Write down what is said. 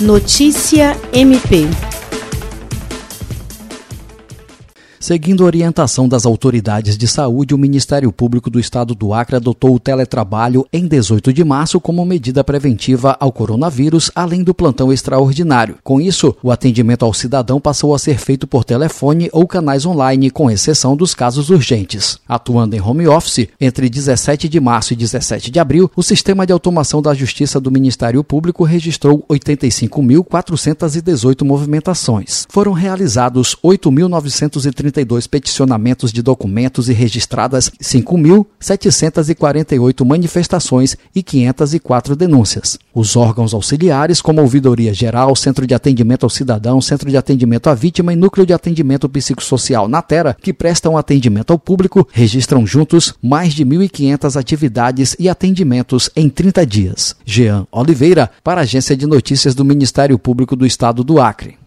Notícia MP. Seguindo orientação das autoridades de saúde, o Ministério Público do Estado do Acre adotou o teletrabalho em 18 de março como medida preventiva ao coronavírus, além do plantão extraordinário. Com isso, o atendimento ao cidadão passou a ser feito por telefone ou canais online, com exceção dos casos urgentes. Atuando em home office, entre 17 de março e 17 de abril, o sistema de automação da Justiça do Ministério Público registrou 85.418 movimentações. Foram realizados 8.930 32 peticionamentos de documentos e registradas 5.748 manifestações e 504 denúncias. Os órgãos auxiliares, como Ouvidoria Geral, Centro de Atendimento ao Cidadão, Centro de Atendimento à Vítima e Núcleo de Atendimento Psicossocial na Terra, que prestam atendimento ao público, registram juntos mais de 1.500 atividades e atendimentos em 30 dias. Jean Oliveira, para a Agência de Notícias do Ministério Público do Estado do Acre.